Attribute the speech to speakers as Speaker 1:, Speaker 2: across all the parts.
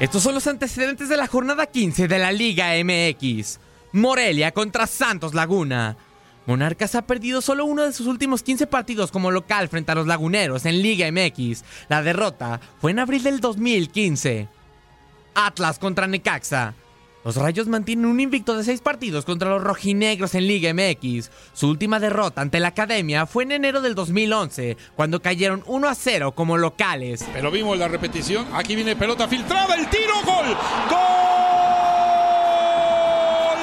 Speaker 1: Estos son los antecedentes de la jornada 15 de la Liga MX. Morelia contra Santos Laguna. Monarcas ha perdido solo uno de sus últimos 15 partidos como local frente a los laguneros en Liga MX. La derrota fue en abril del 2015. Atlas contra Necaxa. Los Rayos mantienen un invicto de 6 partidos contra los rojinegros en Liga MX. Su última derrota ante la Academia fue en enero del 2011, cuando cayeron 1 a 0 como locales.
Speaker 2: Pero vimos la repetición. Aquí viene pelota filtrada, el tiro, gol. Gol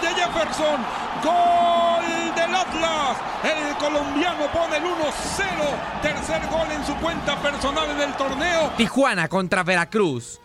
Speaker 2: de Jefferson. Gol del Atlas. El colombiano pone el 1-0. Tercer gol en su cuenta personal en el torneo.
Speaker 1: Tijuana contra Veracruz.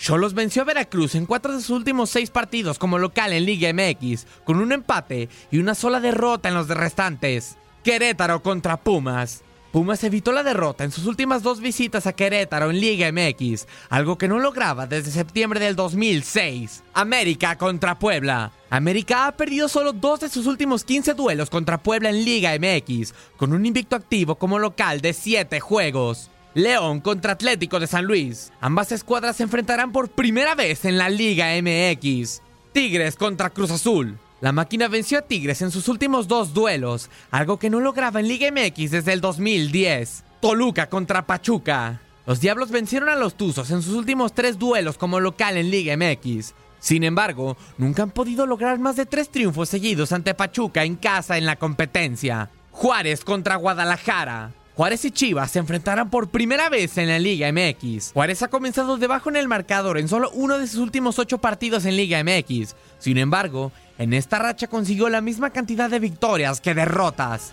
Speaker 1: Cholos venció a Veracruz en cuatro de sus últimos seis partidos como local en Liga MX, con un empate y una sola derrota en los restantes. Querétaro contra Pumas. Pumas evitó la derrota en sus últimas dos visitas a Querétaro en Liga MX, algo que no lograba desde septiembre del 2006. América contra Puebla. América ha perdido solo dos de sus últimos 15 duelos contra Puebla en Liga MX, con un invicto activo como local de 7 juegos. León contra Atlético de San Luis. Ambas escuadras se enfrentarán por primera vez en la Liga MX. Tigres contra Cruz Azul. La máquina venció a Tigres en sus últimos dos duelos, algo que no lograba en Liga MX desde el 2010. Toluca contra Pachuca. Los Diablos vencieron a los Tuzos en sus últimos tres duelos como local en Liga MX. Sin embargo, nunca han podido lograr más de tres triunfos seguidos ante Pachuca en casa en la competencia. Juárez contra Guadalajara. Juárez y Chivas se enfrentarán por primera vez en la Liga MX. Juárez ha comenzado debajo en el marcador en solo uno de sus últimos ocho partidos en Liga MX. Sin embargo, en esta racha consiguió la misma cantidad de victorias que derrotas.